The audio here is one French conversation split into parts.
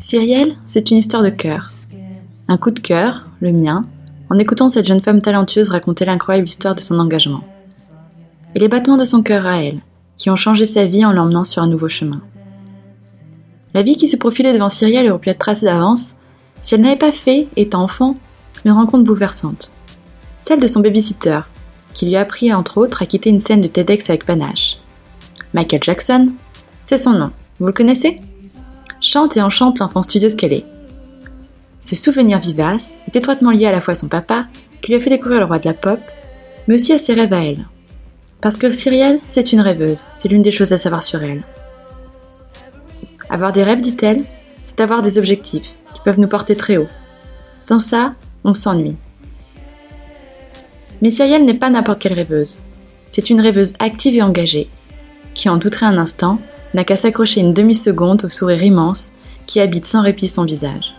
Cyrielle, c'est une histoire de cœur. Un coup de cœur, le mien, en écoutant cette jeune femme talentueuse raconter l'incroyable histoire de son engagement. Et les battements de son cœur à elle, qui ont changé sa vie en l'emmenant sur un nouveau chemin. La vie qui se profilait devant Cyrielle aurait pu être tracée d'avance si elle n'avait pas fait, étant enfant, une rencontre bouleversante. Celle de son babysitter, qui lui a appris entre autres à quitter une scène de TEDx avec panache. Michael Jackson, c'est son nom, vous le connaissez? Chante et enchante l'enfant studieuse qu'elle est. Ce souvenir vivace est étroitement lié à la fois à son papa, qui lui a fait découvrir le roi de la pop, mais aussi à ses rêves à elle. Parce que Cyrielle, c'est une rêveuse, c'est l'une des choses à savoir sur elle. Avoir des rêves, dit-elle, c'est avoir des objectifs qui peuvent nous porter très haut. Sans ça, on s'ennuie. Mais Cyrielle n'est pas n'importe quelle rêveuse. C'est une rêveuse active et engagée, qui en douterait un instant, n'a qu'à s'accrocher une demi-seconde au sourire immense qui habite sans répit son visage.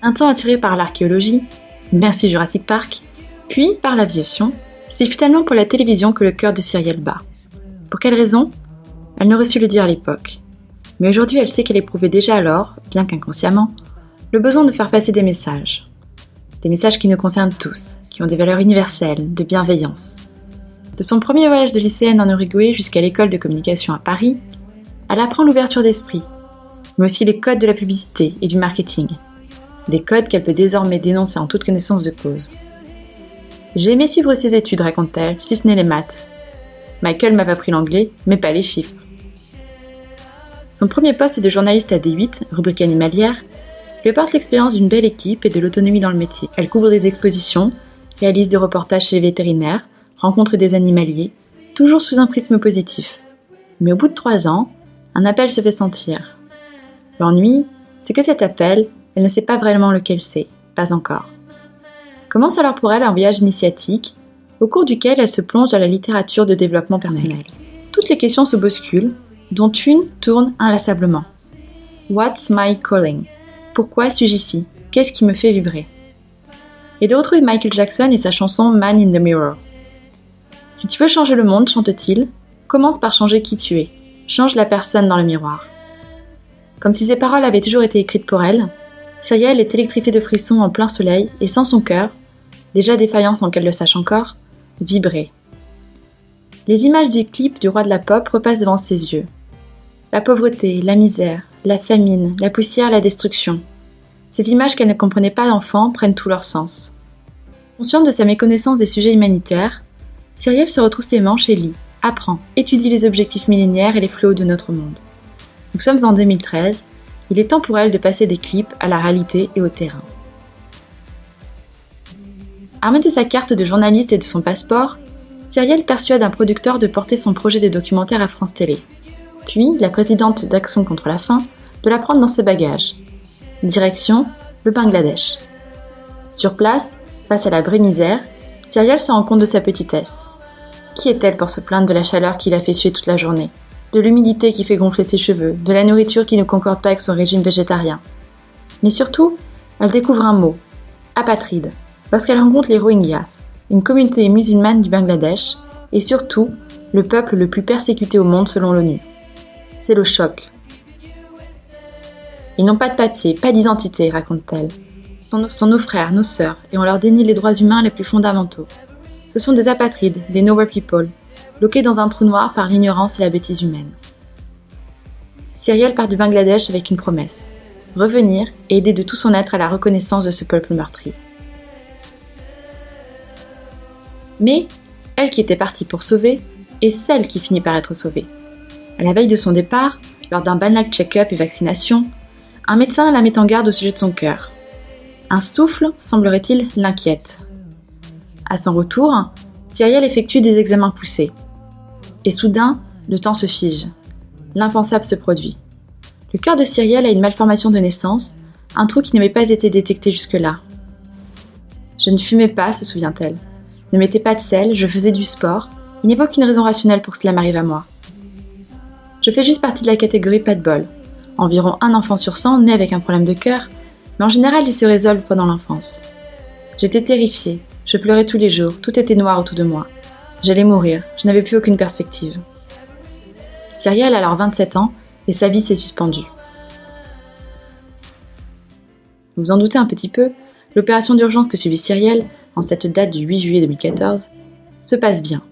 Un temps attiré par l'archéologie, merci Jurassic Park, puis par l'aviation, c'est finalement pour la télévision que le cœur de Cyrielle bat. Pour quelle raison? Elle n'aurait su le dire à l'époque. Mais aujourd'hui, elle sait qu'elle éprouvait déjà alors, bien qu'inconsciemment, le besoin de faire passer des messages. Des messages qui nous concernent tous, qui ont des valeurs universelles, de bienveillance. De son premier voyage de lycéenne en Uruguay jusqu'à l'école de communication à Paris, elle apprend l'ouverture d'esprit, mais aussi les codes de la publicité et du marketing. Des codes qu'elle peut désormais dénoncer en toute connaissance de cause. J'ai aimé suivre ses études, raconte-t-elle, si ce n'est les maths. Michael m'avait appris l'anglais, mais pas les chiffres. Son premier poste de journaliste à D8, rubrique animalière, lui apporte l'expérience d'une belle équipe et de l'autonomie dans le métier. Elle couvre des expositions, réalise des reportages chez les vétérinaires, rencontre des animaliers, toujours sous un prisme positif. Mais au bout de trois ans, un appel se fait sentir. L'ennui, c'est que cet appel, elle ne sait pas vraiment lequel c'est, pas encore. Commence alors pour elle un voyage initiatique, au cours duquel elle se plonge dans la littérature de développement personnel. Toutes les questions se bousculent, dont une tourne inlassablement. What's my calling? Pourquoi suis-je ici? Qu'est-ce qui me fait vibrer? Et de retrouver Michael Jackson et sa chanson Man in the Mirror. Si tu veux changer le monde, chante-t-il, commence par changer qui tu es. Change la personne dans le miroir. Comme si ces paroles avaient toujours été écrites pour elle, Cyrielle est électrifiée de frissons en plein soleil et sans son cœur, déjà défaillant sans qu'elle le sache encore, vibrer. Les images du clip du roi de la pop repassent devant ses yeux. La pauvreté, la misère, la famine, la poussière, la destruction. Ces images qu'elle ne comprenait pas d'enfant prennent tout leur sens. Consciente de sa méconnaissance des sujets humanitaires, Cyrielle se retrousse ses manches et lit, apprend, étudie les objectifs millénaires et les fléaux de notre monde. Nous sommes en 2013, il est temps pour elle de passer des clips à la réalité et au terrain. Armée de sa carte de journaliste et de son passeport, Cyrielle persuade un producteur de porter son projet de documentaire à France Télé. Puis, la présidente d'Action contre la faim de la prendre dans ses bagages. Direction, le Bangladesh. Sur place, face à la vraie misère, Cyrielle se rend compte de sa petitesse. Qui est-elle pour se plaindre de la chaleur qui l'a fait suer toute la journée? De l'humidité qui fait gonfler ses cheveux De la nourriture qui ne concorde pas avec son régime végétarien? Mais surtout, elle découvre un mot apatride lorsqu'elle rencontre les Rohingyas, une communauté musulmane du Bangladesh, et surtout le peuple le plus persécuté au monde selon l'ONU. C'est le choc. Ils n'ont pas de papier, pas d'identité, raconte-t-elle. Ce sont nos frères, nos sœurs, et on leur dénie les droits humains les plus fondamentaux. Ce sont des apatrides, des nowhere people, bloqués dans un trou noir par l'ignorance et la bêtise humaine. Cyrielle part du Bangladesh avec une promesse revenir et aider de tout son être à la reconnaissance de ce peuple meurtri. Mais elle qui était partie pour sauver est celle qui finit par être sauvée. À la veille de son départ, lors d'un banal check-up et vaccination, un médecin la met en garde au sujet de son cœur. Un souffle, semblerait-il, l'inquiète. À son retour, Cyrielle effectue des examens poussés. Et soudain, le temps se fige. L'impensable se produit. Le cœur de Cyrielle a une malformation de naissance, un trou qui n'avait pas été détecté jusque-là. Je ne fumais pas, se souvient-elle ne mettais pas de sel, je faisais du sport. Il n'y a aucune raison rationnelle pour que cela m'arrive à moi. Je fais juste partie de la catégorie pas de bol. Environ un enfant sur 100 naît avec un problème de cœur, mais en général il se résolve pendant l'enfance. J'étais terrifiée, je pleurais tous les jours, tout était noir autour de moi. J'allais mourir, je n'avais plus aucune perspective. Cyrielle a alors 27 ans et sa vie s'est suspendue. Vous en doutez un petit peu, l'opération d'urgence que suivit Cyrielle, en cette date du 8 juillet 2014, se passe bien.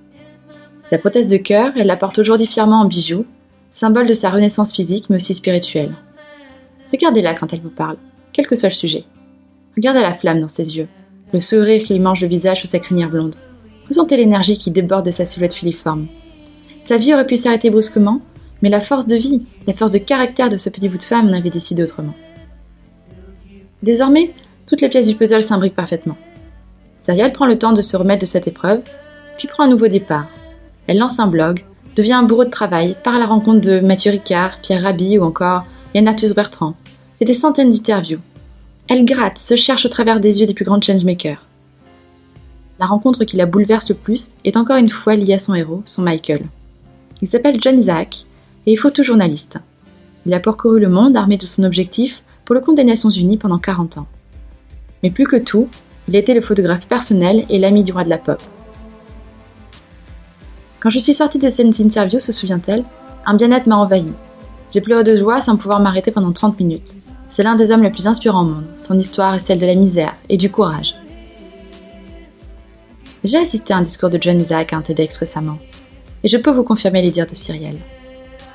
Sa prothèse de cœur, elle la porte aujourd'hui fièrement en bijoux, symbole de sa renaissance physique mais aussi spirituelle. Regardez-la quand elle vous parle, quel que soit le sujet. Regardez la flamme dans ses yeux, le sourire qui lui mange le visage sous sa crinière blonde. Ressentez l'énergie qui déborde de sa silhouette filiforme. Sa vie aurait pu s'arrêter brusquement, mais la force de vie, la force de caractère de ce petit bout de femme n'avait décidé autrement. Désormais, toutes les pièces du puzzle s'imbriquent parfaitement. Serial prend le temps de se remettre de cette épreuve, puis prend un nouveau départ. Elle lance un blog, devient un bourreau de travail, part à la rencontre de Mathieu Ricard, Pierre Rabhi ou encore Yann Arthus Bertrand, fait des centaines d'interviews, elle gratte, se cherche au travers des yeux des plus grands changemakers. La rencontre qui la bouleverse le plus est encore une fois liée à son héros, son Michael. Il s'appelle John Isaac et est photojournaliste. Il a parcouru le monde armé de son objectif pour le compte des Nations Unies pendant 40 ans. Mais plus que tout, il était le photographe personnel et l'ami du roi de la pop. Quand je suis sortie de cette interview, se souvient-elle, un bien-être m'a envahi. J'ai pleuré de joie sans pouvoir m'arrêter pendant 30 minutes. C'est l'un des hommes les plus inspirants au monde. Son histoire est celle de la misère et du courage. J'ai assisté à un discours de John Isaac à un TEDx récemment, et je peux vous confirmer les dires de Cyrielle.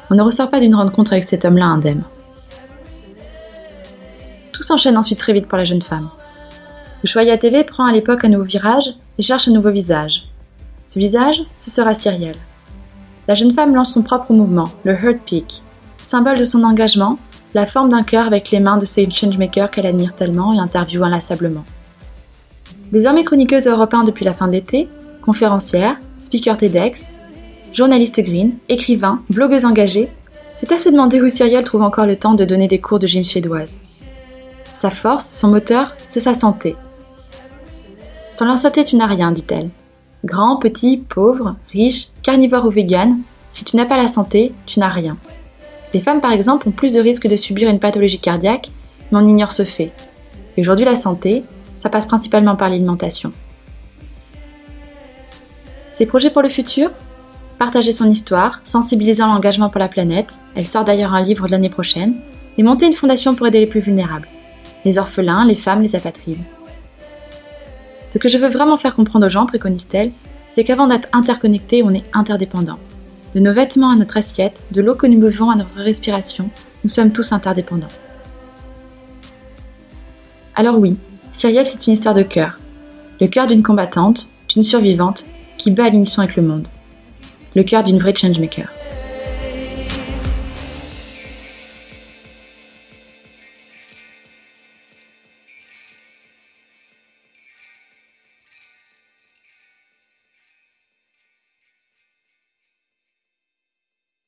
On ne ressort pas d'une rencontre avec cet homme-là indemne. Tout s'enchaîne ensuite très vite pour la jeune femme. Ushuaïa TV prend à l'époque un nouveau virage et cherche un nouveau visage. Ce visage, ce sera Cyrielle. La jeune femme lance son propre mouvement, le Heart Peak, symbole de son engagement la forme d'un cœur avec les mains de ces changemakers qu'elle admire tellement et interviewe inlassablement. Désormais chroniqueuse européenne depuis la fin de l'été, conférencière, speaker TEDx, journaliste green, écrivain, blogueuse engagée, c'est à se demander où Cyrielle trouve encore le temps de donner des cours de gym suédoise. Sa force, son moteur, c'est sa santé. Sans la santé, tu n'as rien, dit-elle. Grand, petit, pauvre, riche, carnivore ou vegan, si tu n'as pas la santé, tu n'as rien. Les femmes, par exemple, ont plus de risques de subir une pathologie cardiaque, mais on ignore ce fait. Et aujourd'hui, la santé, ça passe principalement par l'alimentation. Ses projets pour le futur? Partager son histoire, sensibiliser l'engagement pour la planète, elle sort d'ailleurs un livre l'année prochaine, et monter une fondation pour aider les plus vulnérables, les orphelins, les femmes, les apatrides. Ce que je veux vraiment faire comprendre aux gens, préconise-t-elle, c'est qu'avant d'être interconnectés, on est interdépendants. De nos vêtements à notre assiette, de l'eau que nous buvons à notre respiration, nous sommes tous interdépendants. Alors oui, Cyrielle, c'est une histoire de cœur. Le cœur d'une combattante, d'une survivante, qui bat à l'unisson avec le monde. Le cœur d'une vraie changemaker.